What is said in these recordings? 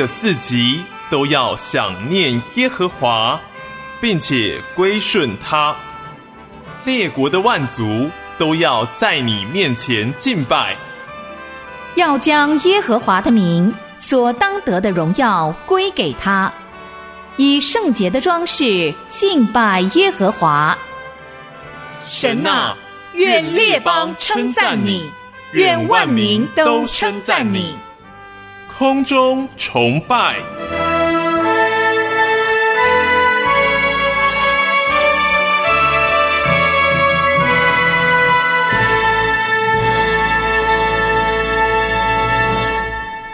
地的四极都要想念耶和华，并且归顺他；列国的万族都要在你面前敬拜，要将耶和华的名所当得的荣耀归给他，以圣洁的装饰敬拜耶和华。神啊，愿列邦称赞你，愿万民都称赞你。空中崇拜。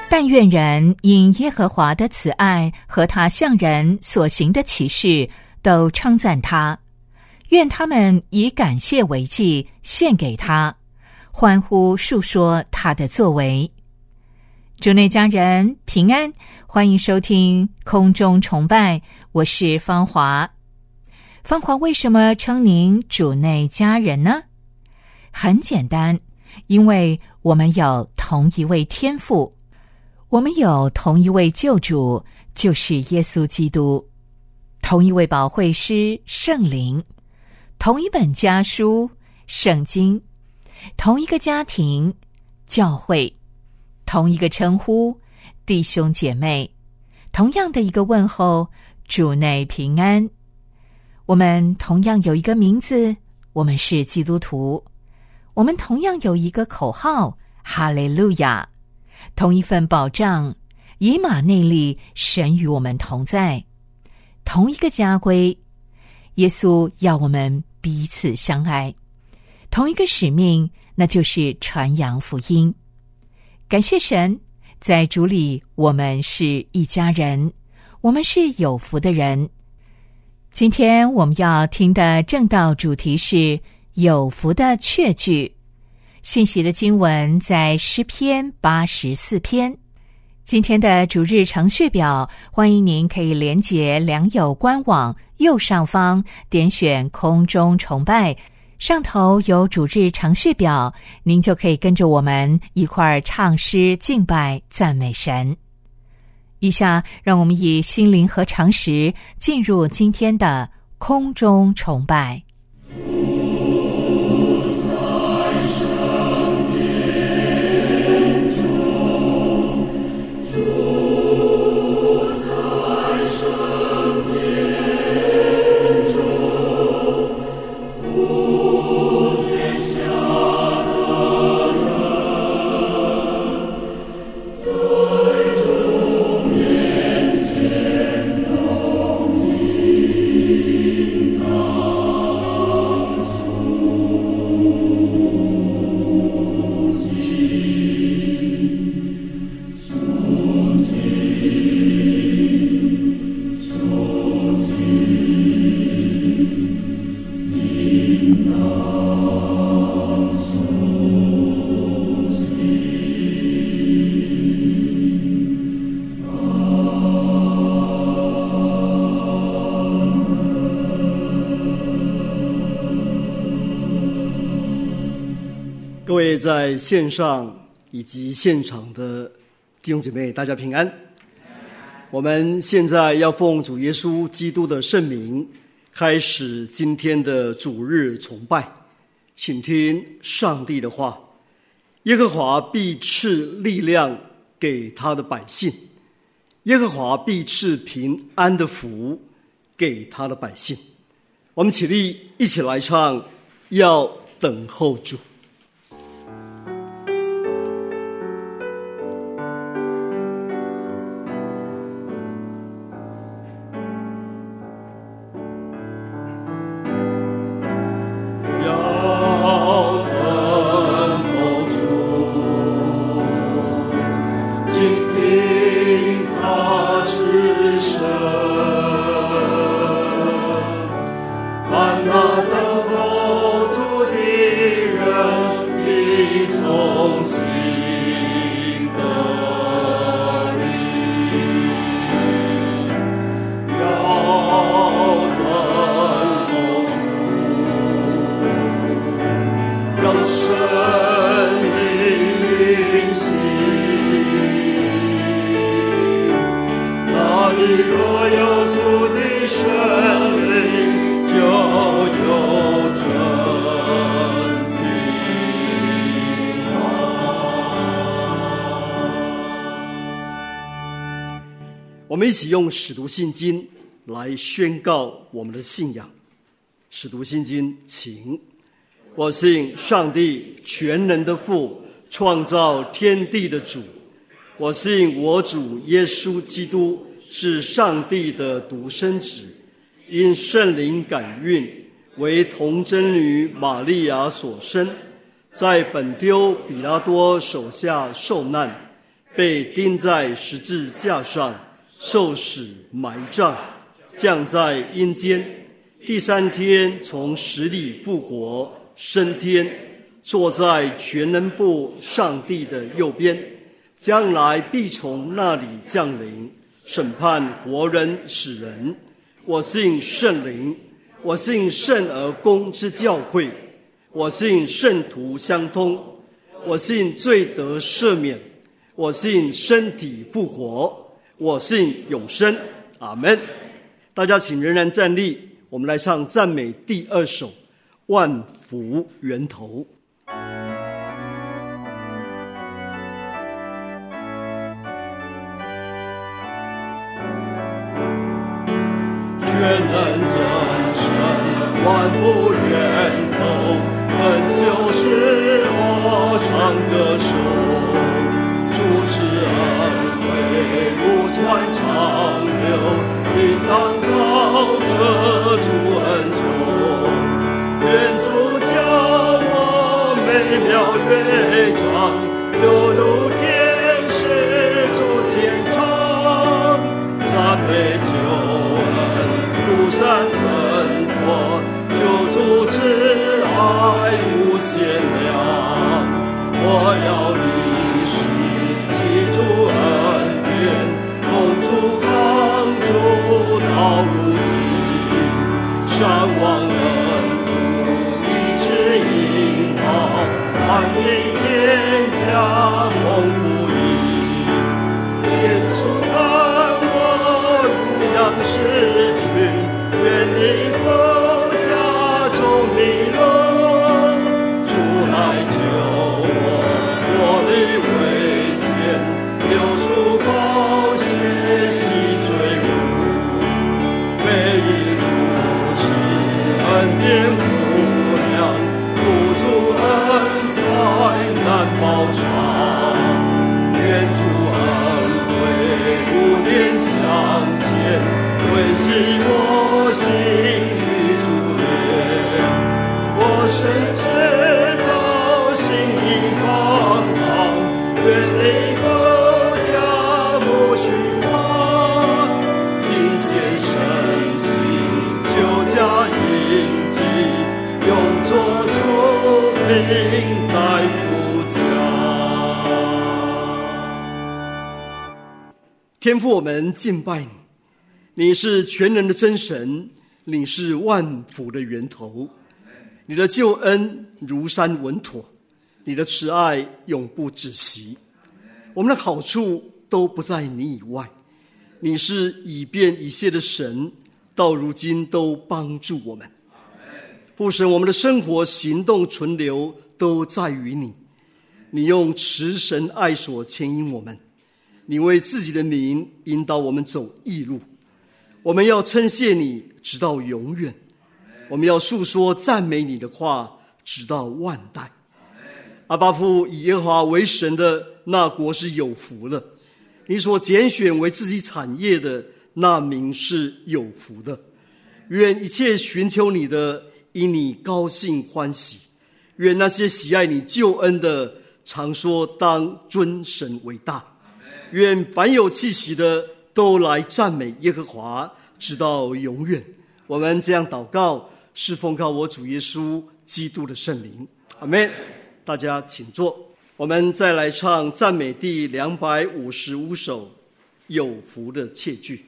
但愿人因耶和华的慈爱和他向人所行的启示，都称赞他。愿他们以感谢为祭献给他，欢呼述说他的作为。主内家人平安，欢迎收听空中崇拜，我是芳华。芳华为什么称您主内家人呢？很简单，因为我们有同一位天父，我们有同一位救主，就是耶稣基督，同一位保惠师圣灵，同一本家书圣经，同一个家庭教会。同一个称呼，弟兄姐妹，同样的一个问候，主内平安。我们同样有一个名字，我们是基督徒。我们同样有一个口号，哈利路亚。同一份保障，以马内利，神与我们同在。同一个家规，耶稣要我们彼此相爱。同一个使命，那就是传扬福音。感谢神，在主里我们是一家人，我们是有福的人。今天我们要听的正道主题是有福的确据。信息的经文在诗篇八十四篇。今天的主日程序表，欢迎您可以连结良友官网右上方点选空中崇拜。上头有主日程序表，您就可以跟着我们一块儿唱诗、敬拜、赞美神。以下，让我们以心灵和常识进入今天的空中崇拜。在线上以及现场的弟兄姐妹，大家平安。我们现在要奉主耶稣基督的圣名，开始今天的主日崇拜，请听上帝的话：耶和华必赐力量给他的百姓，耶和华必赐平安的福给他的百姓。我们起立，一起来唱：要等候主。使徒信经》来宣告我们的信仰。《使徒信经》，请。我信上帝全能的父，创造天地的主。我信我主耶稣基督是上帝的独生子，因圣灵感孕，为童贞女玛利亚所生，在本丢比拉多手下受难，被钉在十字架上。受死埋葬，降在阴间，第三天从死里复活，升天，坐在全能父上帝的右边，将来必从那里降临，审判活人死人。我信圣灵，我信圣而公之教会，我信圣徒相通，我信罪得赦免，我信身体复活。我信永生，阿门。大家请仍然站立，我们来唱赞美第二首《万福源头》。全能真神，万福源头，本就是我唱歌手，主持恩惠。传长流，应当高歌主恩宠，愿主将我美妙乐章，犹如天使主虔唱，赞美救恩，不善恩托，救主之敬拜你，你是全能的真神，你是万福的源头，你的救恩如山稳妥，你的慈爱永不止息。我们的好处都不在你以外，你是以便一切的神，到如今都帮助我们。父神，我们的生活、行动、存留都在于你。你用慈神爱所牵引我们，你为自己的名引导我们走义路。我们要称谢你，直到永远；我们要诉说赞美你的话，直到万代。阿巴父以耶和华为神的那国是有福的；你所拣选为自己产业的那民是有福的。愿一切寻求你的。因你高兴欢喜，愿那些喜爱你救恩的，常说当尊神为大。愿凡有气息的都来赞美耶和华，直到永远。我们这样祷告，是奉靠我主耶稣基督的圣灵。阿门。大家请坐。我们再来唱赞美第两百五十五首，有福的切句。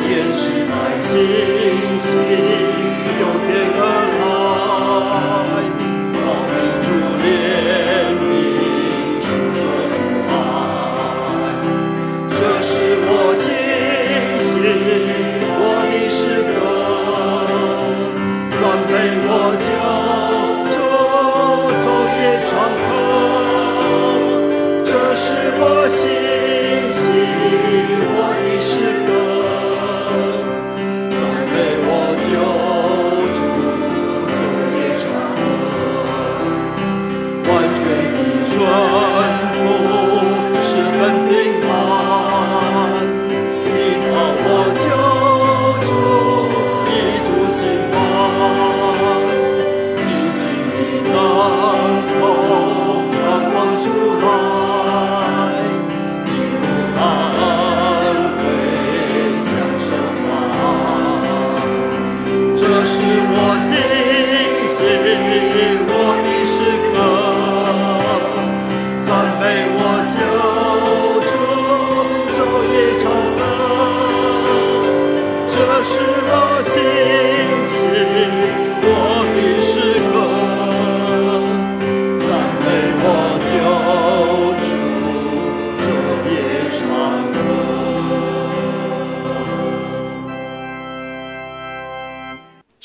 天使来星星由天而来，光明主怜悯，诉说主爱。这是我信心，我的诗歌，赞美我九州，昼夜长歌。这是我信心。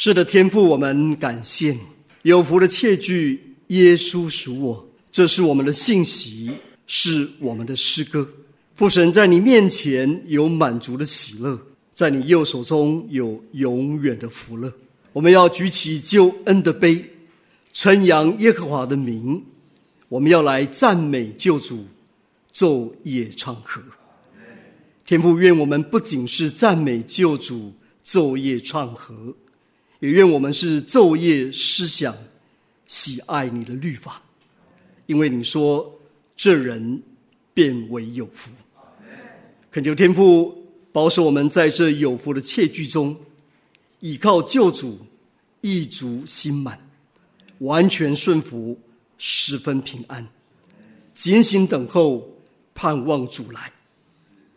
是的天父，我们感谢你。有福的切句，耶稣属我，这是我们的信息，是我们的诗歌。父神在你面前有满足的喜乐，在你右手中有永远的福乐。我们要举起救恩的杯，称扬耶和华的名。我们要来赞美救主，昼夜唱和。天父，愿我们不仅是赞美救主，昼夜唱和。也愿我们是昼夜思想、喜爱你的律法，因为你说这人变为有福。恳求天父保守我们在这有福的切据中，倚靠救主，意足心满，完全顺服，十分平安，警醒等候，盼望主来，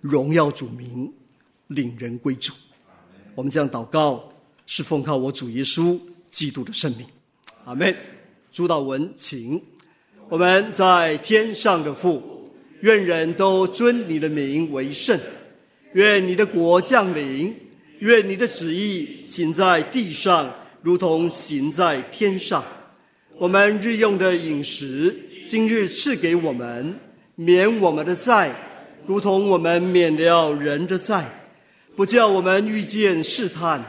荣耀主名，领人归主。我们将祷告。是奉靠我主耶稣基督的圣名，阿门。主道文，请我们在天上的父，愿人都尊你的名为圣。愿你的国降临，愿你的旨意行在地上，如同行在天上。我们日用的饮食，今日赐给我们，免我们的债，如同我们免了人的债，不叫我们遇见试探。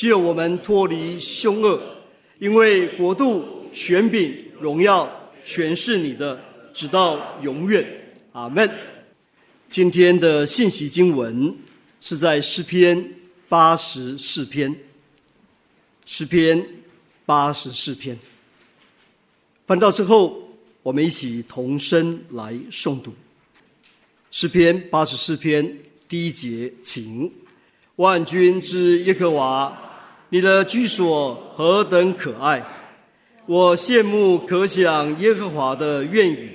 只有我们脱离凶恶，因为国度、权柄、荣耀全是你的，直到永远。阿门。今天的信息经文是在诗篇八十四篇，诗篇八十四篇。翻到之后，我们一起同声来诵读诗篇八十四篇第一节，请。万军之耶和华，你的居所何等可爱！我羡慕可想耶和华的愿语。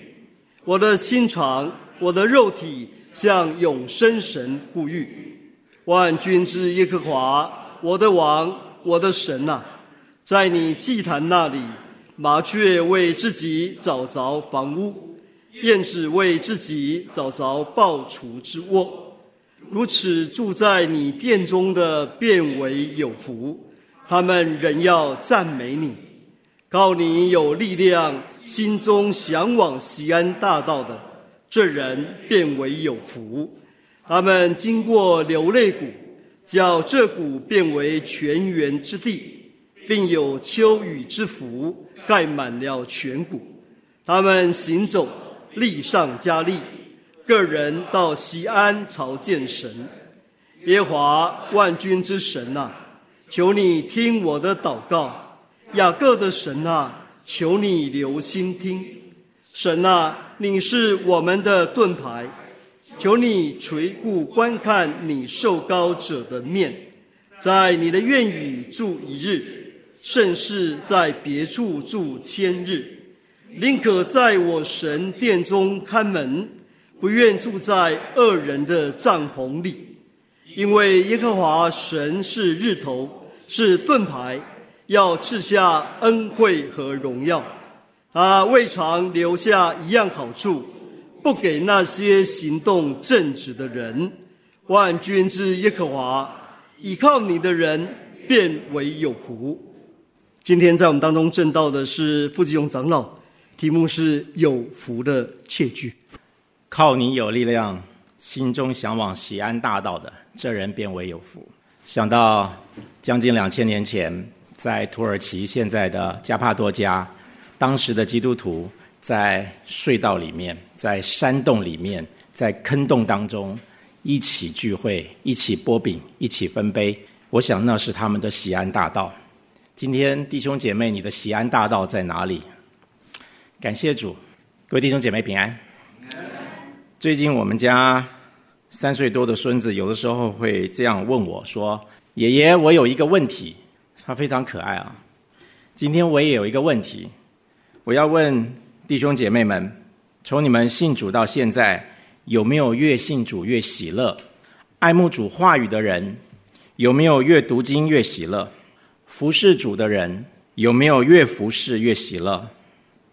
我的心肠，我的肉体向永生神呼吁。万军之耶和华，我的王，我的神呐，在你祭坛那里，麻雀为自己找着房屋，燕子为自己找着抱雏之窝。如此住在你殿中的，变为有福；他们仍要赞美你，告你有力量，心中向往西安大道的，这人变为有福。他们经过流泪谷，叫这谷变为泉源之地，并有秋雨之福盖满了全谷。他们行走，力上加力。个人到西安朝见神，耶华万军之神呐，求你听我的祷告；雅各的神呐，求你留心听。神呐，你是我们的盾牌，求你垂顾观看你受高者的面，在你的愿语住一日，甚是在别处住千日，宁可在我神殿中看门。不愿住在恶人的帐篷里，因为耶和华神是日头，是盾牌，要赐下恩惠和荣耀。他未尝留下一样好处，不给那些行动正直的人。万军之耶和华，倚靠你的人便为有福。今天在我们当中证道的是傅继勇长老，题目是有福的切据。靠你有力量，心中向往喜安大道的。这人便为有福。想到将近两千年前，在土耳其现在的加帕多加，当时的基督徒在隧道里面、在山洞里面、在坑洞当中一起聚会、一起剥饼、一起分杯。我想那是他们的喜安大道。今天弟兄姐妹，你的喜安大道在哪里？感谢主，各位弟兄姐妹平安。最近我们家。三岁多的孙子有的时候会这样问我说：“爷爷，我有一个问题。”他非常可爱啊。今天我也有一个问题，我要问弟兄姐妹们：从你们信主到现在，有没有越信主越喜乐？爱慕主话语的人，有没有越读经越喜乐？服侍主的人，有没有越服侍越喜乐？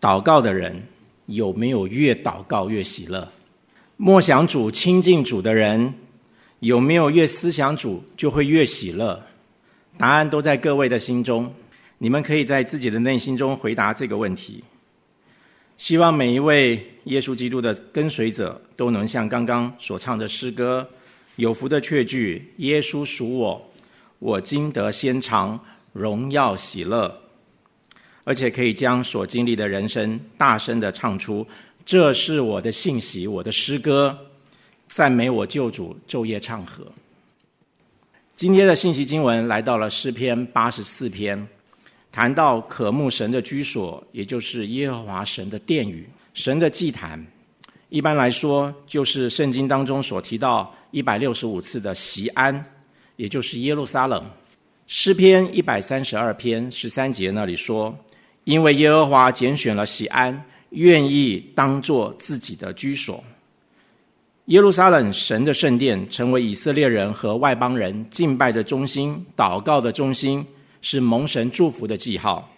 祷告的人，有没有越祷告越喜乐？默想主、亲近主的人，有没有越思想主就会越喜乐？答案都在各位的心中，你们可以在自己的内心中回答这个问题。希望每一位耶稣基督的跟随者都能像刚刚所唱的诗歌“有福的确句”，耶稣属我，我今得先尝荣耀喜乐，而且可以将所经历的人生大声的唱出。这是我的信息，我的诗歌，赞美我救主，昼夜唱和。今天的信息经文来到了诗篇八十四篇，谈到渴慕神的居所，也就是耶和华神的殿宇，神的祭坛。一般来说，就是圣经当中所提到一百六十五次的席安，也就是耶路撒冷。诗篇一百三十二篇十三节那里说：“因为耶和华拣选了席安。”愿意当做自己的居所。耶路撒冷神的圣殿成为以色列人和外邦人敬拜的中心、祷告的中心，是蒙神祝福的记号。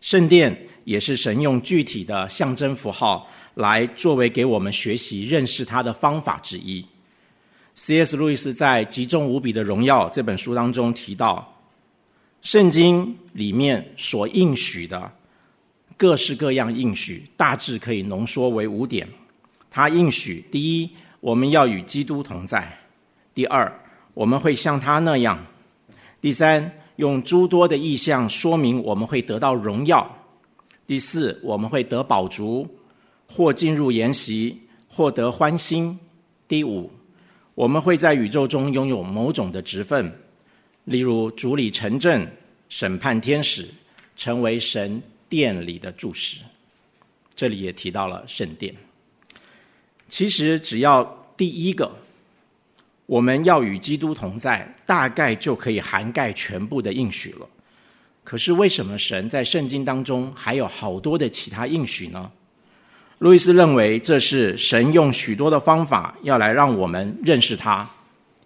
圣殿也是神用具体的象征符号来作为给我们学习认识他的方法之一。C.S. 路易斯在《极重无比的荣耀》这本书当中提到，圣经里面所应许的。各式各样应许，大致可以浓缩为五点。他应许：第一，我们要与基督同在；第二，我们会像他那样；第三，用诸多的意象说明我们会得到荣耀；第四，我们会得宝足，或进入筵席，获得欢心；第五，我们会在宇宙中拥有某种的职分，例如主理城镇、审判天使，成为神。殿里的注释，这里也提到了圣殿。其实只要第一个，我们要与基督同在，大概就可以涵盖全部的应许了。可是为什么神在圣经当中还有好多的其他应许呢？路易斯认为，这是神用许多的方法要来让我们认识他，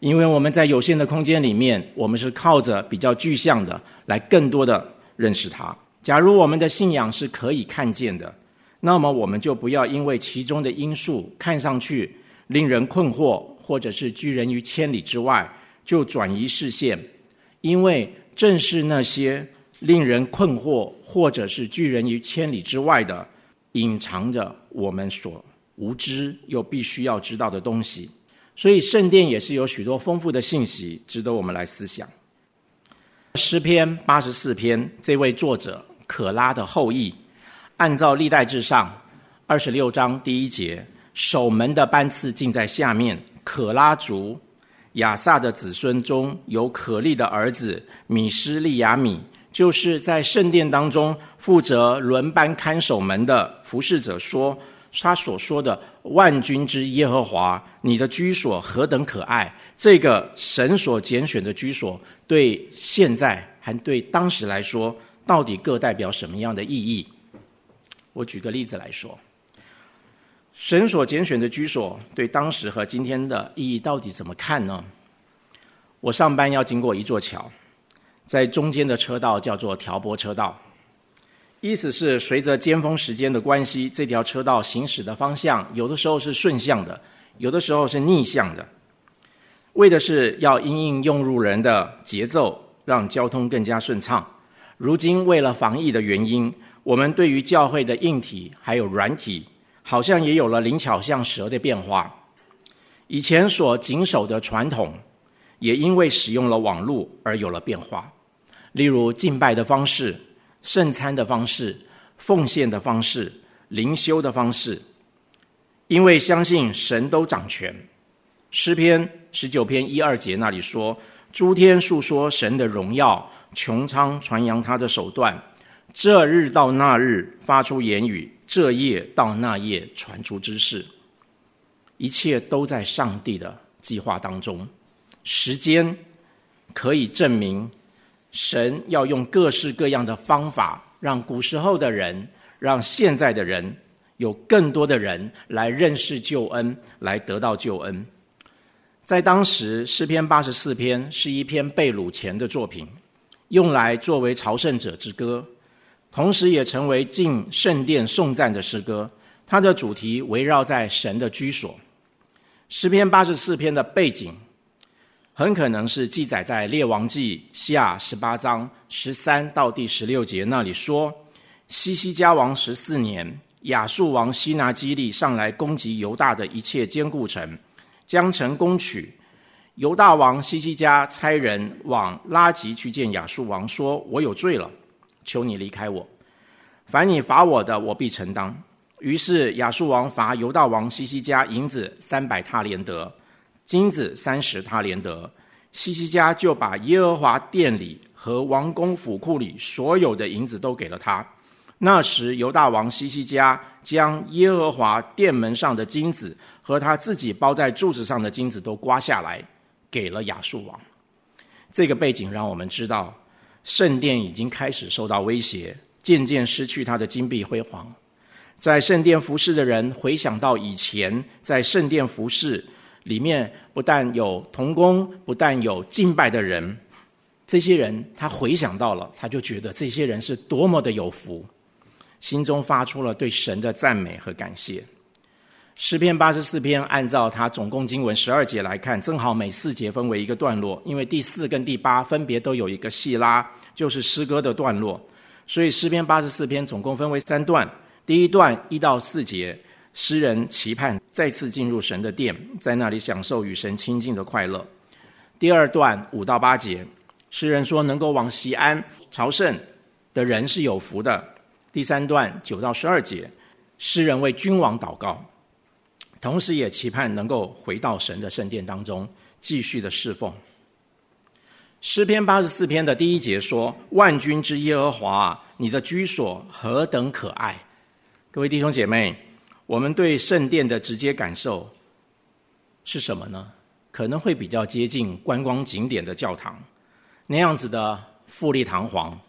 因为我们在有限的空间里面，我们是靠着比较具象的来更多的认识他。假如我们的信仰是可以看见的，那么我们就不要因为其中的因素看上去令人困惑，或者是拒人于千里之外，就转移视线。因为正是那些令人困惑，或者是拒人于千里之外的，隐藏着我们所无知又必须要知道的东西。所以圣殿也是有许多丰富的信息，值得我们来思想。诗篇八十四篇，这位作者。可拉的后裔，按照历代志上二十六章第一节，守门的班次尽在下面。可拉族亚萨的子孙中有可利的儿子米施利亚米，就是在圣殿当中负责轮班看守门的服侍者说，他所说的万军之耶和华，你的居所何等可爱！这个神所拣选的居所，对现在还对当时来说。到底各代表什么样的意义？我举个例子来说，神所拣选的居所对当时和今天的意义到底怎么看呢？我上班要经过一座桥，在中间的车道叫做调拨车道，意思是随着尖峰时间的关系，这条车道行驶的方向有的时候是顺向的，有的时候是逆向的，为的是要因应用路人的节奏，让交通更加顺畅。如今为了防疫的原因，我们对于教会的硬体还有软体。好像也有了灵巧像蛇的变化。以前所谨守的传统，也因为使用了网络而有了变化。例如敬拜的方式、圣餐的方式、奉献的方式、灵修的方式。因为相信神都掌权。诗篇十九篇一二节那里说：“诸天述说神的荣耀，穹苍传扬他的手段。这日到那日发出言语。”这夜到那夜传出之事，一切都在上帝的计划当中。时间可以证明，神要用各式各样的方法，让古时候的人，让现在的人，有更多的人来认识救恩，来得到救恩。在当时，诗篇八十四篇是一篇被掳前的作品，用来作为朝圣者之歌。同时，也成为进圣殿颂赞的诗歌。它的主题围绕在神的居所。诗篇八十四篇的背景，很可能是记载在列王记下十八章十三到第十六节那里说：西西家王十四年，亚述王西拿基利上来攻击犹大的一切坚固城，将城攻取。犹大王西西家差人往拉吉去见亚述王，说：“我有罪了。”求你离开我，凡你罚我的，我必承担。于是亚述王罚犹大王西西家银子三百塔连德，金子三十塔连德。西西家就把耶和华殿里和王宫府库里所有的银子都给了他。那时犹大王西西家将耶和华殿门上的金子和他自己包在柱子上的金子都刮下来，给了亚述王。这个背景让我们知道。圣殿已经开始受到威胁，渐渐失去它的金碧辉煌。在圣殿服侍的人回想到以前在圣殿服侍里面，不但有童工，不但有敬拜的人，这些人他回想到了，他就觉得这些人是多么的有福，心中发出了对神的赞美和感谢。诗篇八十四篇，按照它总共经文十二节来看，正好每四节分为一个段落。因为第四跟第八分别都有一个细拉，就是诗歌的段落，所以诗篇八十四篇总共分为三段。第一段一到四节，诗人期盼再次进入神的殿，在那里享受与神亲近的快乐。第二段五到八节，诗人说能够往西安朝圣的人是有福的。第三段九到十二节，诗人为君王祷告。同时也期盼能够回到神的圣殿当中，继续的侍奉。诗篇八十四篇的第一节说：“万军之耶和华，你的居所何等可爱！”各位弟兄姐妹，我们对圣殿的直接感受是什么呢？可能会比较接近观光景点的教堂，那样子的富丽堂皇，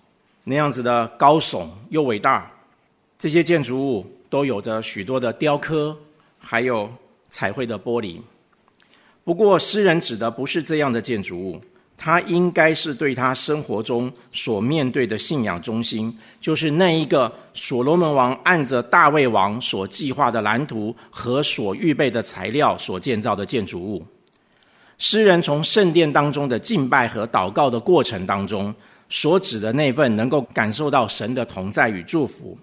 那样子的高耸又伟大，这些建筑物都有着许多的雕刻。还有彩绘的玻璃。不过，诗人指的不是这样的建筑物，他应该是对他生活中所面对的信仰中心，就是那一个所罗门王按着大卫王所计划的蓝图和所预备的材料所建造的建筑物。诗人从圣殿当中的敬拜和祷告的过程当中，所指的那份能够感受到神的同在与祝福。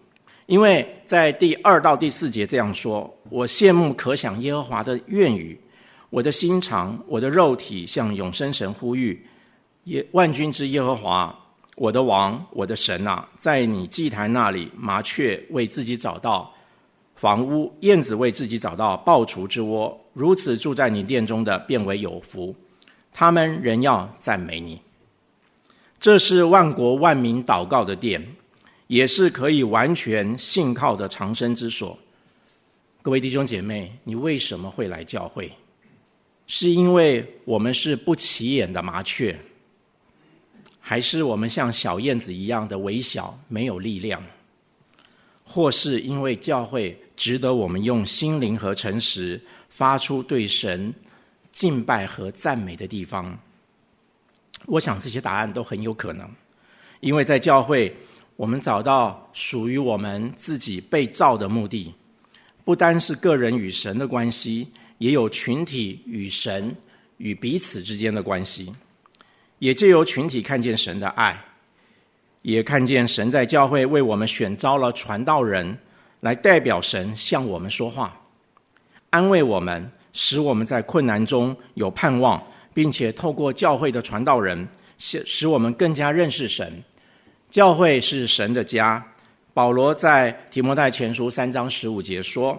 因为在第二到第四节这样说：“我羡慕可想耶和华的愿语，我的心肠，我的肉体向永生神呼吁。耶万军之耶和华，我的王，我的神啊，在你祭坛那里，麻雀为自己找到房屋，燕子为自己找到抱雏之窝。如此住在你殿中的，变为有福。他们仍要赞美你。这是万国万民祷告的殿。”也是可以完全信靠的长生之所。各位弟兄姐妹，你为什么会来教会？是因为我们是不起眼的麻雀，还是我们像小燕子一样的微小、没有力量？或是因为教会值得我们用心灵和诚实发出对神敬拜和赞美的地方？我想这些答案都很有可能，因为在教会，我们找到属于我们自己被造的目的，不单是个人与神的关系，也有群体与神与彼此之间的关系，也借由群体看见神的爱，也看见神在教会为我们选召了传道人，来代表神向我们说话，安慰我们，使我们在困难中有盼望。并且透过教会的传道人，使使我们更加认识神。教会是神的家。保罗在提摩太前书三章十五节说：“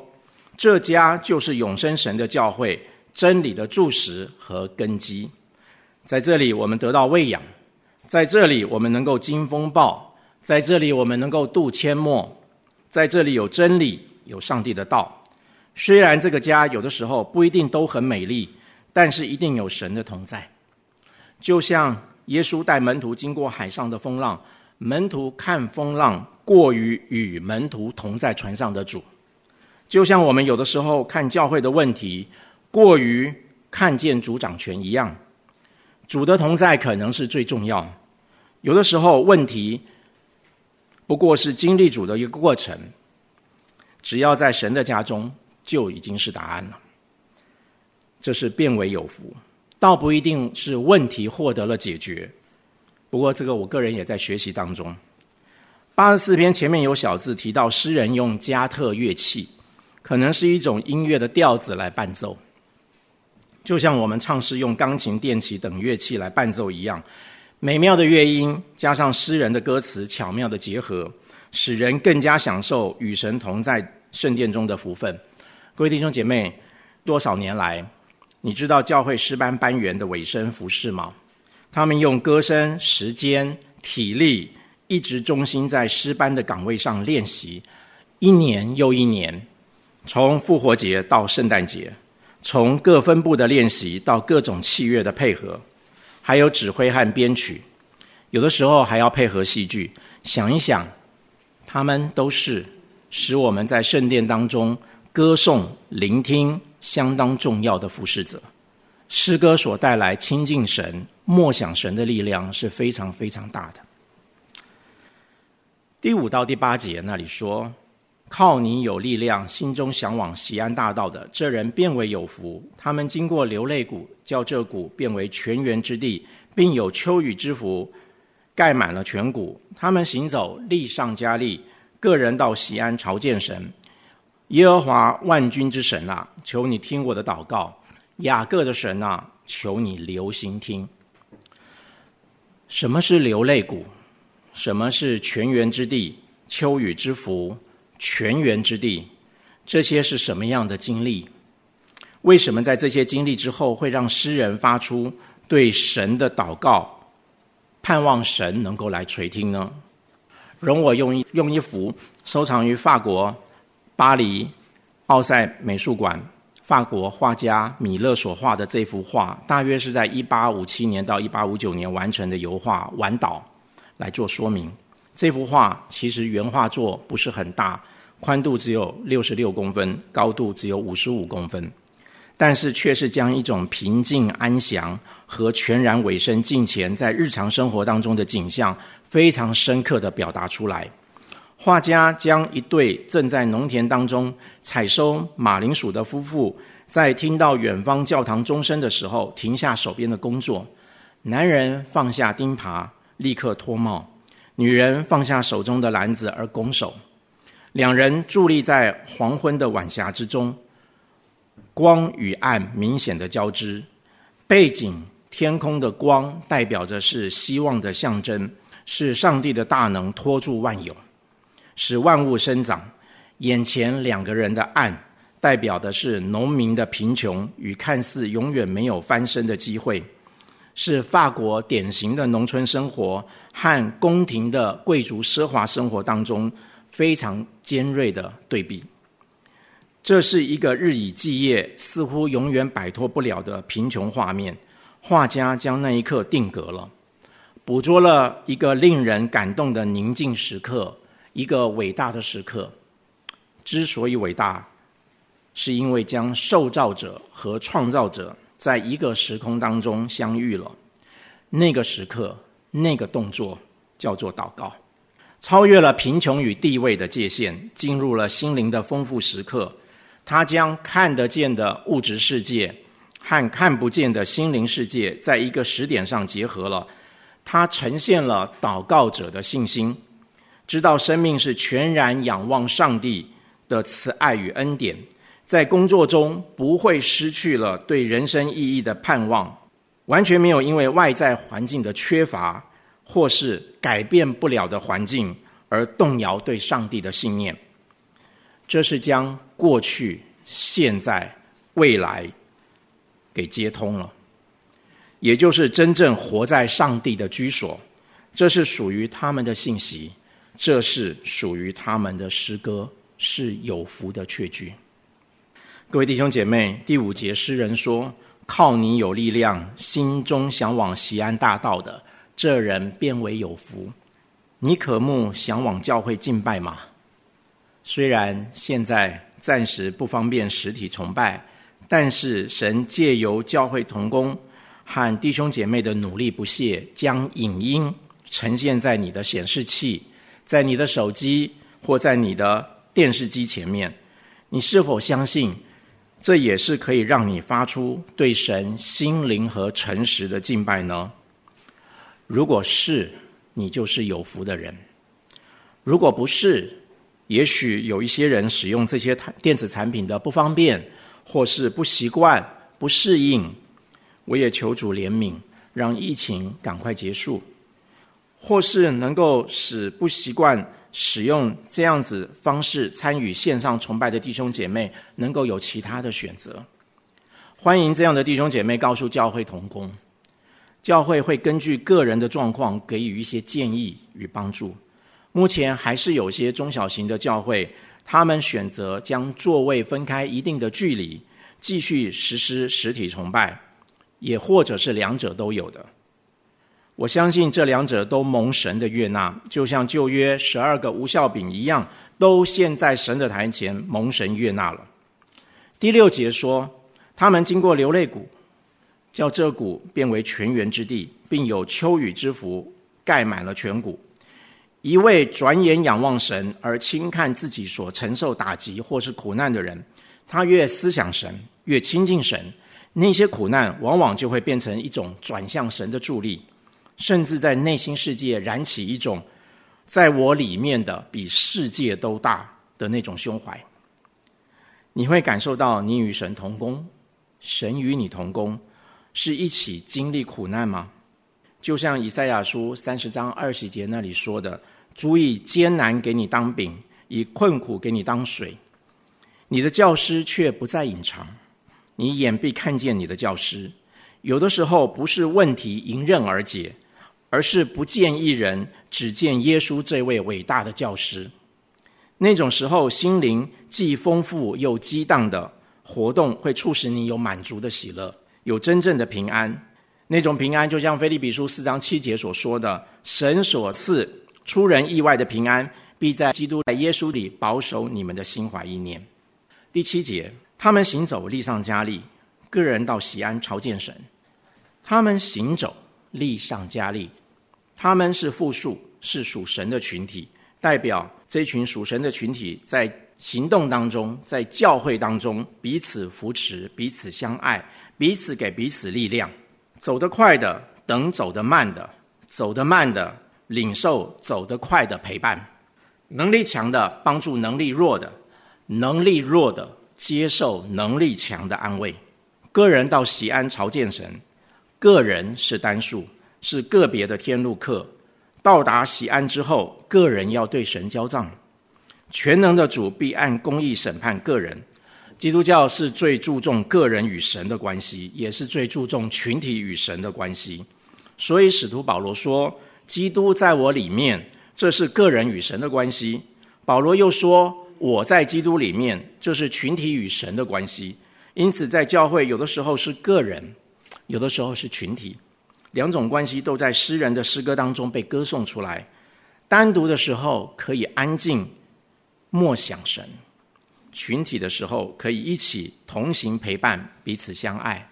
这家就是永生神的教会，真理的柱石和根基。”在这里，我们得到喂养；在这里，我们能够经风暴；在这里，我们能够渡阡陌；在这里有真理，有上帝的道。虽然这个家有的时候不一定都很美丽。但是一定有神的同在，就像耶稣带门徒经过海上的风浪，门徒看风浪过于与门徒同在船上的主，就像我们有的时候看教会的问题过于看见主掌权一样，主的同在可能是最重要。有的时候问题不过是经历主的一个过程，只要在神的家中，就已经是答案了。这是变为有福，倒不一定是问题获得了解决。不过，这个我个人也在学习当中。八十四篇前面有小字提到，诗人用加特乐器，可能是一种音乐的调子来伴奏，就像我们唱诗用钢琴、电器等乐器来伴奏一样。美妙的乐音加上诗人的歌词巧妙的结合，使人更加享受与神同在圣殿中的福分。各位弟兄姐妹，多少年来？你知道教会诗班班员的尾声服饰吗？他们用歌声、时间、体力，一直忠心在诗班的岗位上练习，一年又一年，从复活节到圣诞节，从各分部的练习到各种器乐的配合，还有指挥和编曲，有的时候还要配合戏剧。想一想，他们都是使我们在圣殿当中歌颂、聆听。相当重要的服侍者，诗歌所带来亲近神、默想神的力量是非常非常大的。第五到第八节那里说：“靠你有力量，心中向往西安大道的这人变为有福。他们经过流泪谷，叫这谷变为泉源之地，并有秋雨之福盖满了全谷。他们行走，力上加力，个人到西安朝见神。”耶和华万军之神啊，求你听我的祷告；雅各的神啊，求你留心听。什么是流泪谷？什么是泉源之地？秋雨之福，泉源之地，这些是什么样的经历？为什么在这些经历之后，会让诗人发出对神的祷告，盼望神能够来垂听呢？容我用一用一幅收藏于法国。巴黎奥赛美术馆，法国画家米勒所画的这幅画，大约是在一八五七年到一八五九年完成的油画《晚岛》来做说明。这幅画其实原画作不是很大，宽度只有六十六公分，高度只有五十五公分，但是却是将一种平静安详和全然委身近前在日常生活当中的景象，非常深刻的表达出来。画家将一对正在农田当中采收马铃薯的夫妇，在听到远方教堂钟声的时候，停下手边的工作。男人放下钉耙，立刻脱帽；女人放下手中的篮子而拱手。两人伫立在黄昏的晚霞之中，光与暗明显的交织。背景天空的光代表着是希望的象征，是上帝的大能托住万有。使万物生长。眼前两个人的暗，代表的是农民的贫穷与看似永远没有翻身的机会，是法国典型的农村生活和宫廷的贵族奢华生活当中非常尖锐的对比。这是一个日以继夜、似乎永远摆脱不了的贫穷画面。画家将那一刻定格了，捕捉了一个令人感动的宁静时刻。一个伟大的时刻，之所以伟大，是因为将受造者和创造者在一个时空当中相遇了。那个时刻、那个动作叫做祷告，超越了贫穷与地位的界限，进入了心灵的丰富时刻。他将看得见的物质世界和看不见的心灵世界在一个时点上结合了，他呈现了祷告者的信心，知道生命是全然仰望上帝的慈爱与恩典，在工作中不会失去了对人生意义的盼望，完全没有因为外在环境的缺乏或是改变不了的环境而动摇对上帝的信念。这是将过去、现在、未来给接通了，也就是真正活在上帝的居所。这是属于他们的信息，这是属于他们的诗歌，是有福的确据。各位弟兄姐妹，第五节诗人说：“靠你有力量，心中向往西安大道的这人，变为有福。你渴慕向往教会敬拜吗？”虽然现在暂时不方便实体崇拜，但是神借由教会同工和弟兄姐妹的努力不懈，将影音呈现在你的显示器、在你的手机或在你的电视机前面。你是否相信，这也是可以让你发出对神心灵和诚实的敬拜呢？如果是，你就是有福的人；如果不是，也许有一些人使用这些电子产品的不方便，或是不习惯、不适应。我也求主怜悯，让疫情赶快结束，或是能够使不习惯使用这样子方式参与线上崇拜的弟兄姐妹，能够有其他的选择。欢迎这样的弟兄姐妹告诉教会同工，教会会根据个人的状况给予一些建议与帮助。目前还是有些中小型的教会，他们选择将座位分开一定的距离，继续实施实体崇拜，也或者是两者都有的。我相信这两者都蒙神的悦纳，就像旧约十二个无效饼一样，都献在神的台前蒙神悦纳了。第六节说，他们经过流泪谷，叫这谷变为泉源之地，并有秋雨之福盖满了全谷。一位转眼仰望神而轻看自己所承受打击或是苦难的人，他越思想神，越亲近神，那些苦难往往就会变成一种转向神的助力，甚至在内心世界燃起一种在我里面的比世界都大的那种胸怀。你会感受到你与神同工，神与你同工，是一起经历苦难吗？就像以赛亚书三十章二十节那里说的。足以艰难给你当饼，以困苦给你当水。你的教师却不再隐藏，你眼必看见你的教师。有的时候不是问题迎刃而解，而是不见一人，只见耶稣这位伟大的教师。那种时候，心灵既丰富又激荡的活动，会促使你有满足的喜乐，有真正的平安。那种平安，就像腓立比书四章七节所说的：“神所赐。”出人意外的平安，必在基督在耶稣里保守你们的心怀意念。第七节，他们行走，力上加力，个人到西安朝见神。他们行走，力上加力，他们是复数，是属神的群体，代表这群属神的群体在行动当中，在教会当中彼此扶持，彼此相爱，彼此给彼此力量。走得快的等走得慢的，走得慢的。领受走得快的陪伴，能力强的帮助能力弱的，能力弱的接受能力强的安慰。个人到西安朝见神，个人是单数，是个别的天路客。到达西安之后，个人要对神交账。全能的主必按公义审判个人。基督教是最注重个人与神的关系，也是最注重群体与神的关系。所以使徒保罗说。基督在我里面，这是个人与神的关系。保罗又说，我在基督里面，这是群体与神的关系。因此，在教会有的时候是个人，有的时候是群体，两种关系都在诗人的诗歌当中被歌颂出来。单独的时候可以安静默想神，群体的时候可以一起同行陪伴，彼此相爱。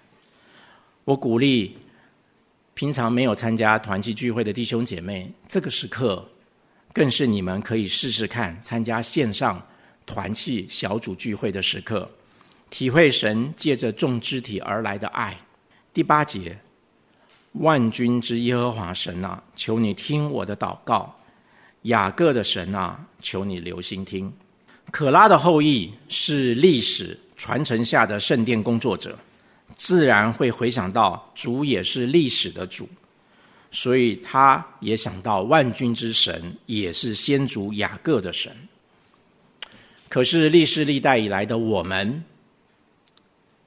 我鼓励。平常没有参加团契聚会的弟兄姐妹，这个时刻更是你们可以试试看参加线上团契小组聚会的时刻，体会神借着众肢体而来的爱。第八节，万军之耶和华神啊，求你听我的祷告；雅各的神啊，求你留心听。可拉的后裔是历史传承下的圣殿工作者。自然会回想到主也是历史的主，所以他也想到万军之神也是先祖雅各的神。可是历世历代以来的我们，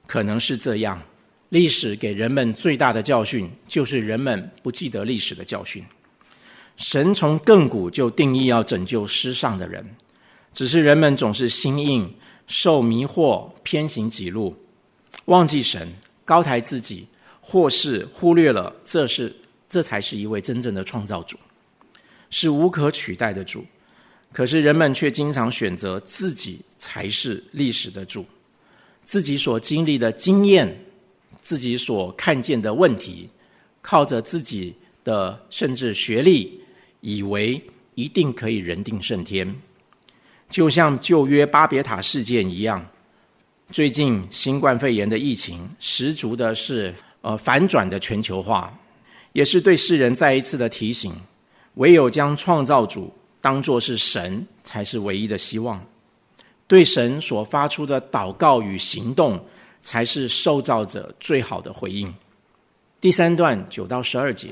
可能是这样：历史给人们最大的教训，就是人们不记得历史的教训。神从亘古就定义要拯救失上的人，只是人们总是心硬、受迷惑、偏行己路。忘记神，高抬自己，或是忽略了，这是这才是一位真正的创造主，是无可取代的主。可是人们却经常选择自己才是历史的主，自己所经历的经验，自己所看见的问题，靠着自己的甚至学历，以为一定可以人定胜天，就像旧约巴别塔事件一样。最近新冠肺炎的疫情，十足的是呃反转的全球化，也是对世人再一次的提醒：唯有将创造主当作是神，才是唯一的希望。对神所发出的祷告与行动，才是受造者最好的回应。第三段九到十二节，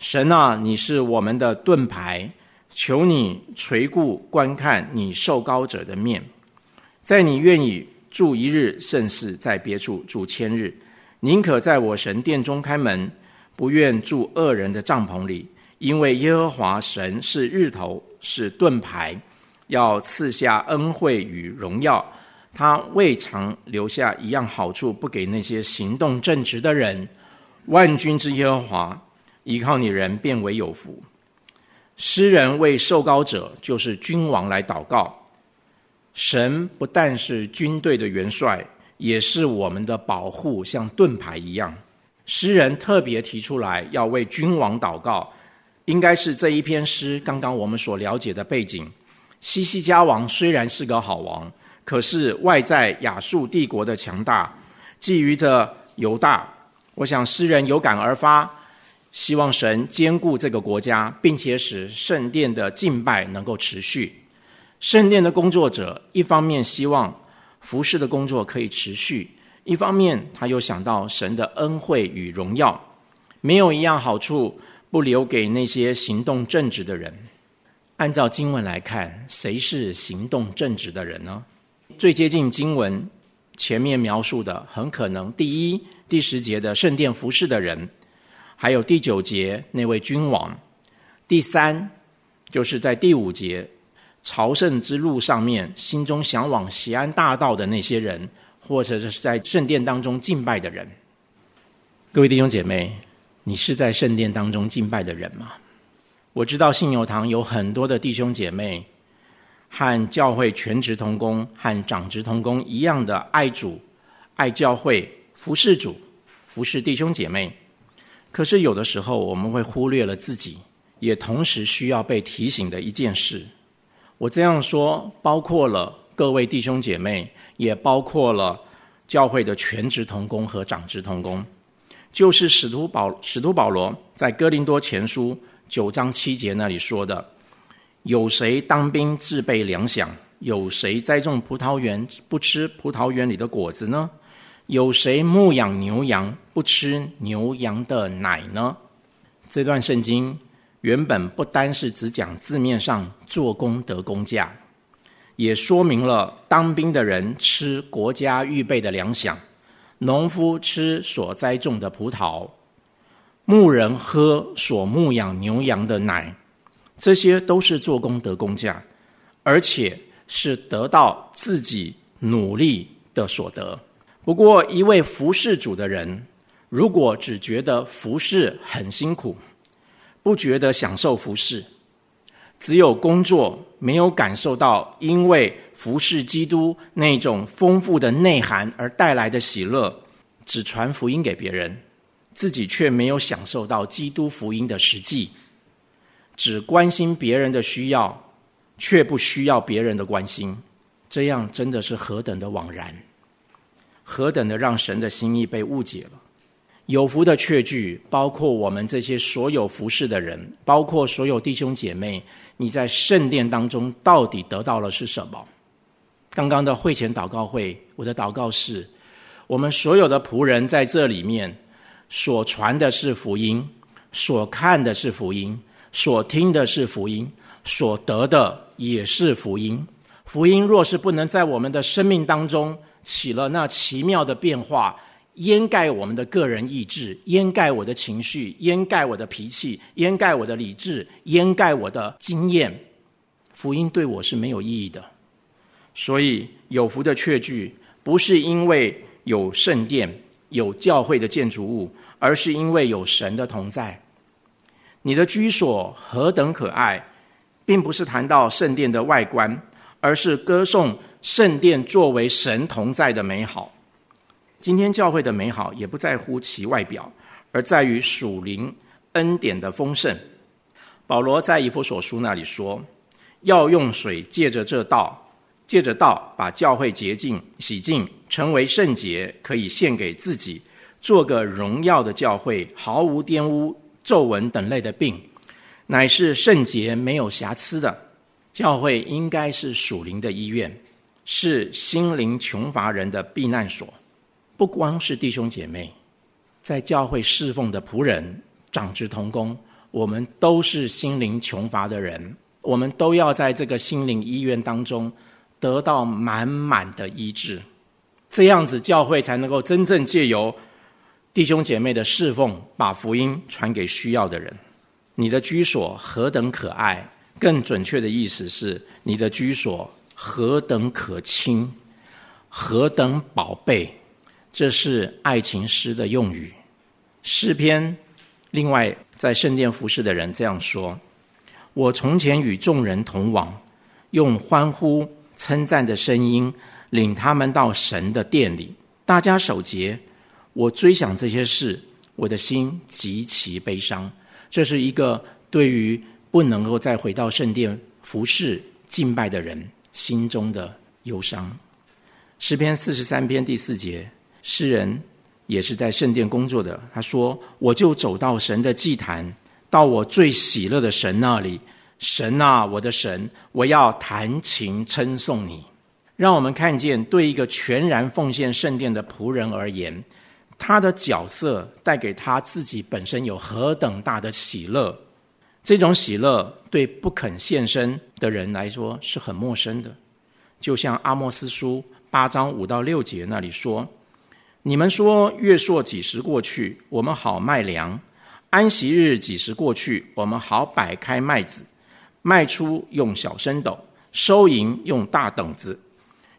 神啊，你是我们的盾牌，求你垂顾观看你受高者的面。在你愿意住一日，甚是在别处住千日，宁可在我神殿中开门，不愿住恶人的帐篷里。因为耶和华神是日头，是盾牌，要赐下恩惠与荣耀。他未尝留下一样好处不给那些行动正直的人。万军之耶和华，依靠你人变为有福。诗人为受膏者，就是君王来祷告。神不但是军队的元帅，也是我们的保护，像盾牌一样。诗人特别提出来要为君王祷告，应该是这一篇诗刚刚我们所了解的背景。西西家王虽然是个好王，可是外在亚述帝国的强大觊觎着犹大。我想诗人有感而发，希望神兼顾这个国家，并且使圣殿的敬拜能够持续。圣殿的工作者，一方面希望服侍的工作可以持续，一方面他又想到神的恩惠与荣耀，没有一样好处不留给那些行动正直的人。按照经文来看，谁是行动正直的人呢？最接近经文前面描述的，很可能第一、第十节的圣殿服侍的人，还有第九节那位君王；第三，就是在第五节。朝圣之路上面，心中向往西安大道的那些人，或者是在圣殿当中敬拜的人。各位弟兄姐妹，你是在圣殿当中敬拜的人吗？我知道信友堂有很多的弟兄姐妹，和教会全职同工和长职同工一样的爱主、爱教会、服侍主、服侍弟兄姐妹。可是有的时候，我们会忽略了自己，也同时需要被提醒的一件事。我这样说，包括了各位弟兄姐妹，也包括了教会的全职同工和长职同工。就是使徒保使徒保罗在哥林多前书九章七节那里说的：“有谁当兵自备粮饷？有谁栽种葡萄园不吃葡萄园里的果子呢？有谁牧养牛羊不吃牛羊的奶呢？”这段圣经。原本不单是只讲字面上做工得工价，也说明了当兵的人吃国家预备的粮饷，农夫吃所栽种的葡萄，牧人喝所牧养牛羊的奶，这些都是做工得工价，而且是得到自己努力的所得。不过，一位服侍主的人，如果只觉得服侍很辛苦，不觉得享受服侍，只有工作，没有感受到因为服侍基督那种丰富的内涵而带来的喜乐。只传福音给别人，自己却没有享受到基督福音的实际，只关心别人的需要，却不需要别人的关心，这样真的是何等的枉然，何等的让神的心意被误解了。有福的确句，包括我们这些所有服侍的人，包括所有弟兄姐妹，你在圣殿当中到底得到了是什么？刚刚的会前祷告会，我的祷告是：我们所有的仆人在这里面所传的是福音，所看的是福音，所听的是福音，所得的也是福音。福音若是不能在我们的生命当中起了那奇妙的变化，掩盖我们的个人意志，掩盖我的情绪，掩盖我的脾气，掩盖我的理智，掩盖我的经验。福音对我是没有意义的。所以有福的确据，不是因为有圣殿、有教会的建筑物，而是因为有神的同在。你的居所何等可爱，并不是谈到圣殿的外观，而是歌颂圣殿作为神同在的美好。今天教会的美好也不在乎其外表，而在于属灵恩典的丰盛。保罗在以弗所书那里说：“要用水借着这道，借着道把教会洁净、洗净，成为圣洁，可以献给自己，做个荣耀的教会，毫无玷污、皱纹等类的病，乃是圣洁、没有瑕疵的。教会应该是属灵的医院，是心灵穷乏人的避难所。”不光是弟兄姐妹，在教会侍奉的仆人、长职同工，我们都是心灵穷乏的人，我们都要在这个心灵医院当中得到满满的医治，这样子教会才能够真正借由弟兄姐妹的侍奉，把福音传给需要的人。你的居所何等可爱，更准确的意思是，你的居所何等可亲，何等宝贝。这是爱情诗的用语，诗篇。另外，在圣殿服侍的人这样说：“我从前与众人同往，用欢呼称赞的声音领他们到神的殿里，大家守节。我追想这些事，我的心极其悲伤。这是一个对于不能够再回到圣殿服侍敬拜的人心中的忧伤。”诗篇四十三篇第四节。诗人也是在圣殿工作的。他说：“我就走到神的祭坛，到我最喜乐的神那里。神啊，我的神，我要弹琴称颂你。”让我们看见，对一个全然奉献圣殿的仆人而言，他的角色带给他自己本身有何等大的喜乐。这种喜乐对不肯献身的人来说是很陌生的。就像阿莫斯书八章五到六节那里说。你们说月朔几时过去，我们好卖粮；安息日几时过去，我们好摆开麦子，卖出用小升斗，收银用大等子，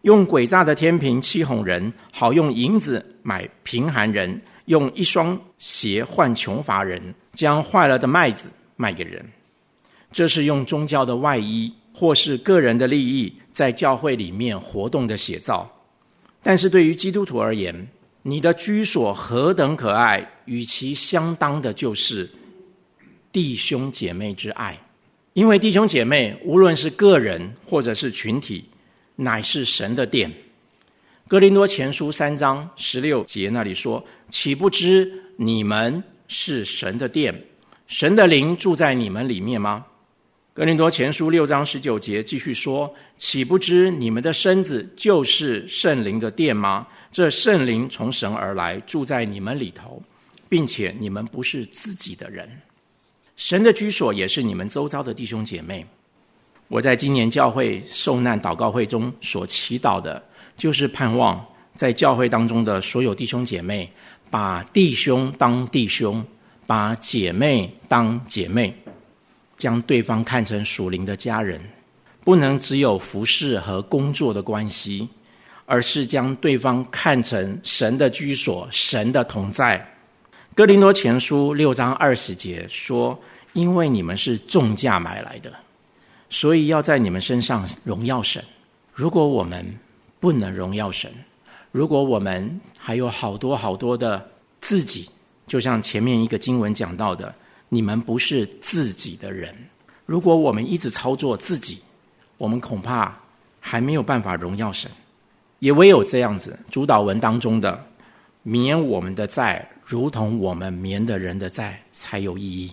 用诡诈的天平欺哄人，好用银子买贫寒人，用一双鞋换穷乏人，将坏了的麦子卖给人。这是用宗教的外衣或是个人的利益在教会里面活动的写照，但是对于基督徒而言，你的居所何等可爱，与其相当的就是弟兄姐妹之爱，因为弟兄姐妹无论是个人或者是群体，乃是神的殿。哥林多前书三章十六节那里说：“岂不知你们是神的殿，神的灵住在你们里面吗？”哥林多前书六章十九节继续说：“岂不知你们的身子就是圣灵的殿吗？”这圣灵从神而来，住在你们里头，并且你们不是自己的人。神的居所也是你们周遭的弟兄姐妹。我在今年教会受难祷告会中所祈祷的，就是盼望在教会当中的所有弟兄姐妹，把弟兄当弟兄，把姐妹当姐妹，将对方看成属灵的家人，不能只有服侍和工作的关系。而是将对方看成神的居所，神的同在。哥林多前书六章二十节说：“因为你们是重价买来的，所以要在你们身上荣耀神。如果我们不能荣耀神，如果我们还有好多好多的自己就像前面一个经文讲到的，你们不是自己的人。如果我们一直操作自己，我们恐怕还没有办法荣耀神。也唯有这样子，主导文当中的免我们的债，如同我们免的人的债，才有意义。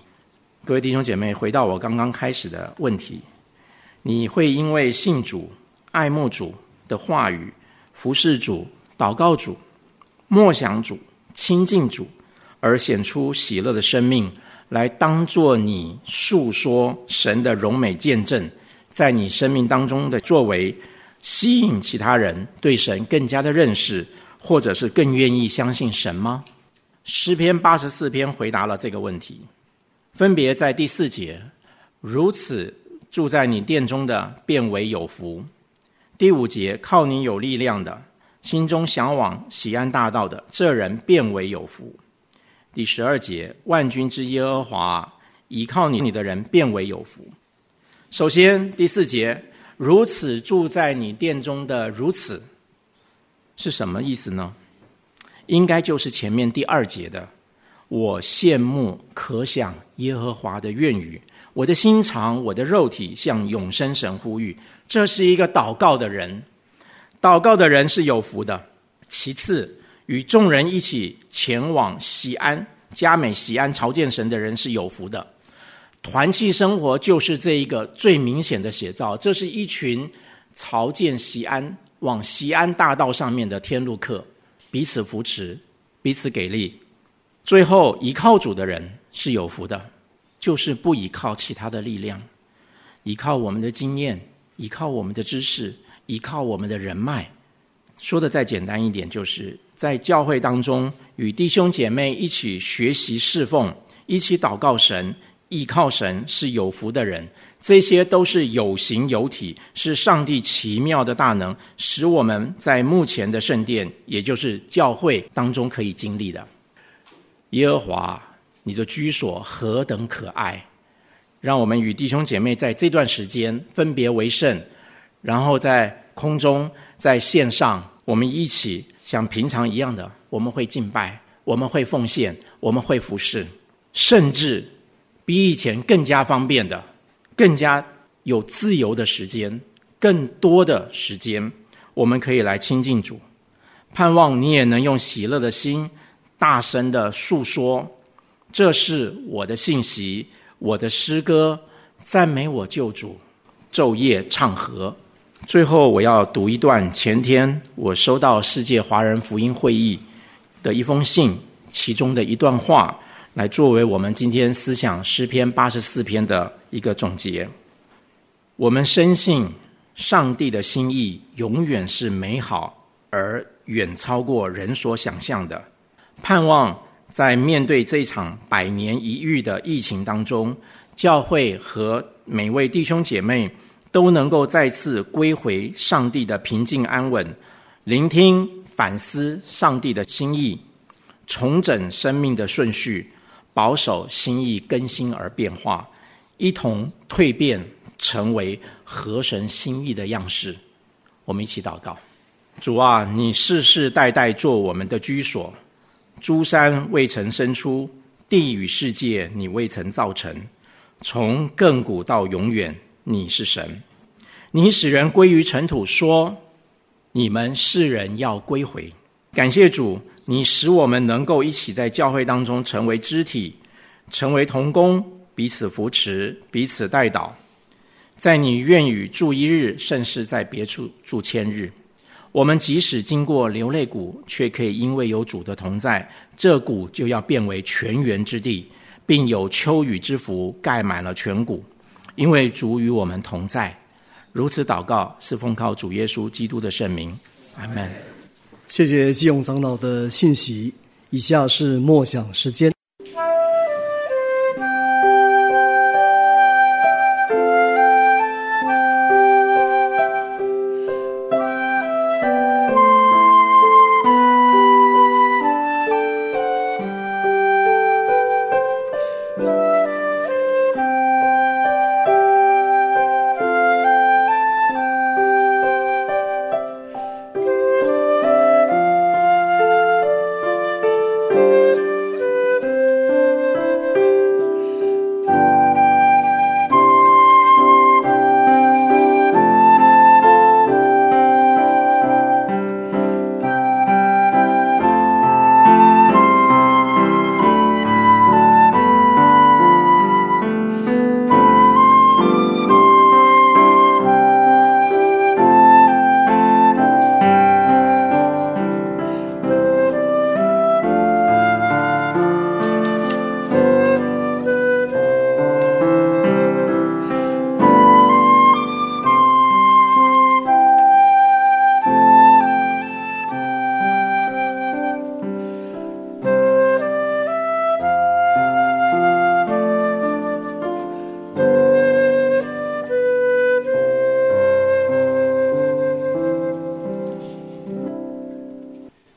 各位弟兄姐妹，回到我刚刚开始的问题，你会因为信主、爱慕主的话语、服侍主、祷告主、默想主、亲近主，而显出喜乐的生命，来当做你诉说神的荣美见证，在你生命当中的作为。吸引其他人对神更加的认识，或者是更愿意相信神吗？诗篇八十四篇回答了这个问题，分别在第四节：如此住在你殿中的，变为有福；第五节：靠你有力量的，心中向往喜安大道的，这人变为有福；第十二节：万军之耶和华，倚靠你你的人变为有福。首先，第四节。如此住在你殿中的如此，是什么意思呢？应该就是前面第二节的“我羡慕可想耶和华的愿语，我的心肠，我的肉体向永生神呼吁。”这是一个祷告的人，祷告的人是有福的。其次，与众人一起前往西安、加美西安朝见神的人是有福的。团契生活就是这一个最明显的写照。这是一群朝见西安、往西安大道上面的天路客，彼此扶持，彼此给力。最后，依靠主的人是有福的，就是不依靠其他的力量，依靠我们的经验，依靠我们的知识，依靠我们的人脉。说的再简单一点，就是在教会当中与弟兄姐妹一起学习侍奉，一起祷告神。依靠神是有福的人，这些都是有形有体，是上帝奇妙的大能，使我们在目前的圣殿，也就是教会当中可以经历的。耶和华，你的居所何等可爱！让我们与弟兄姐妹在这段时间分别为圣，然后在空中、在线上，我们一起像平常一样的，我们会敬拜，我们会奉献，我们会服侍，甚至。比以前更加方便的，更加有自由的时间，更多的时间，我们可以来亲近主。盼望你也能用喜乐的心，大声的诉说，这是我的信息，我的诗歌，赞美我救主，昼夜唱和。最后，我要读一段前天我收到世界华人福音会议的一封信，其中的一段话。来作为我们今天思想诗篇八十四篇的一个总结。我们深信上帝的心意永远是美好而远超过人所想象的。盼望在面对这场百年一遇的疫情当中，教会和每位弟兄姐妹都能够再次归回上帝的平静安稳，聆听反思上帝的心意，重整生命的顺序。保守心意更新而变化，一同蜕变成为合神心意的样式。我们一起祷告：主啊，你世世代代做我们的居所，诸山未曾生出，地与世界你未曾造成。从亘古到永远，你是神。你使人归于尘土，说：“你们世人要归回。”感谢主。你使我们能够一起在教会当中成为肢体，成为同工，彼此扶持，彼此代祷。在你愿与住一日，甚是在别处住千日。我们即使经过流泪谷，却可以因为有主的同在，这谷就要变为泉源之地，并有秋雨之福盖满了全谷，因为主与我们同在。如此祷告，是奉靠主耶稣基督的圣名。阿门。谢谢基永长老的信息。以下是默想时间。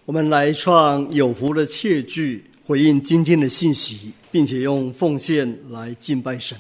我们来唱有福的切句，回应今天的信息，并且用奉献来敬拜神。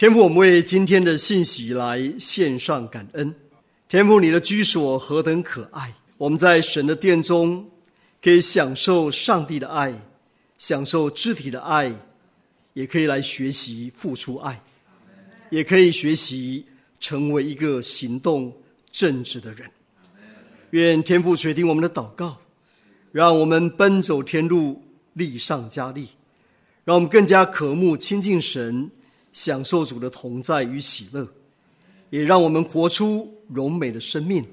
天父，我们为今天的信息来献上感恩。天父，你的居所何等可爱！我们在神的殿中，可以享受上帝的爱，享受肢体的爱，也可以来学习付出爱，也可以学习成为一个行动正直的人。愿天父垂听我们的祷告，让我们奔走天路，力上加力，让我们更加渴慕亲近神。享受主的同在与喜乐，也让我们活出荣美的生命，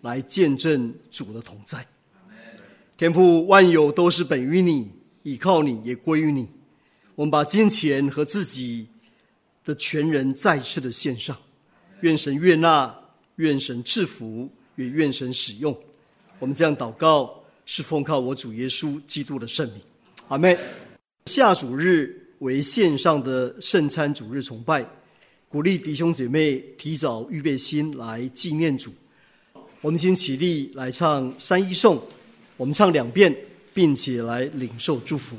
来见证主的同在。天父，万有都是本于你，倚靠你也归于你。我们把金钱和自己的全人再次的献上，愿神悦纳，愿神赐福，也愿神使用。我们这样祷告，是奉靠我主耶稣基督的圣名。阿门。下主日。为线上的圣餐主日崇拜，鼓励弟兄姐妹提早预备心来纪念主。我们先起立来唱三一颂，我们唱两遍，并且来领受祝福。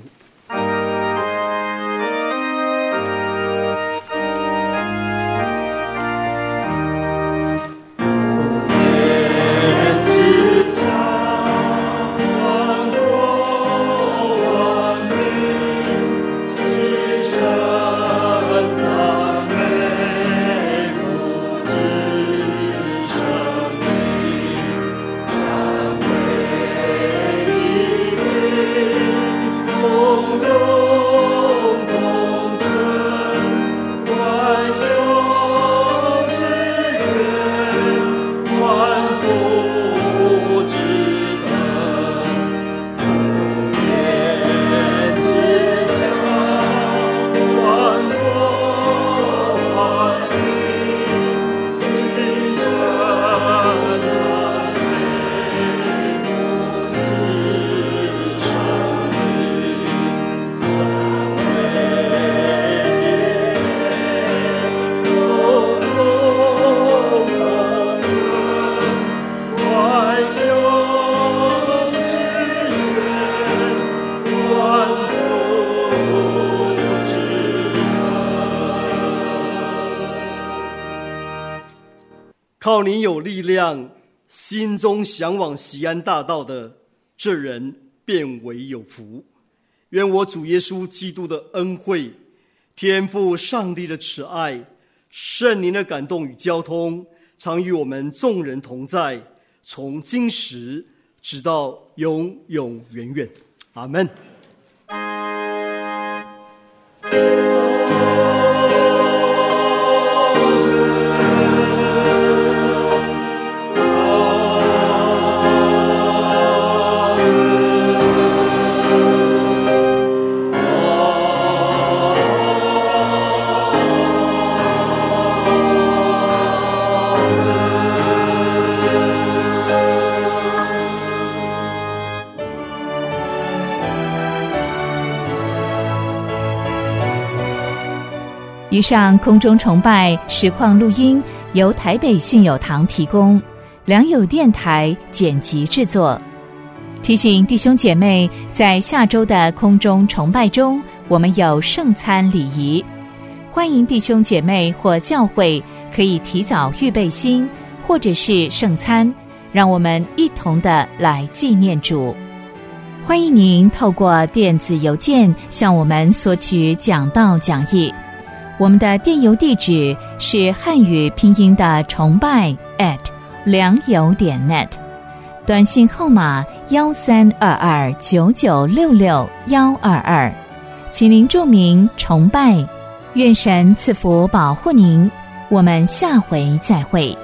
靠你有力量，心中向往西安大道的这人变为有福。愿我主耶稣基督的恩惠、天赋上帝的慈爱、圣灵的感动与交通，常与我们众人同在，从今时直到永永远远。阿门。以上空中崇拜实况录音由台北信友堂提供，良友电台剪辑制作。提醒弟兄姐妹，在下周的空中崇拜中，我们有圣餐礼仪，欢迎弟兄姐妹或教会可以提早预备心，或者是圣餐，让我们一同的来纪念主。欢迎您透过电子邮件向我们索取讲道讲义。我们的电邮地址是汉语拼音的崇拜 at 良友点 net，短信号码幺三二二九九六六幺二二，请您注明崇拜，愿神赐福保护您，我们下回再会。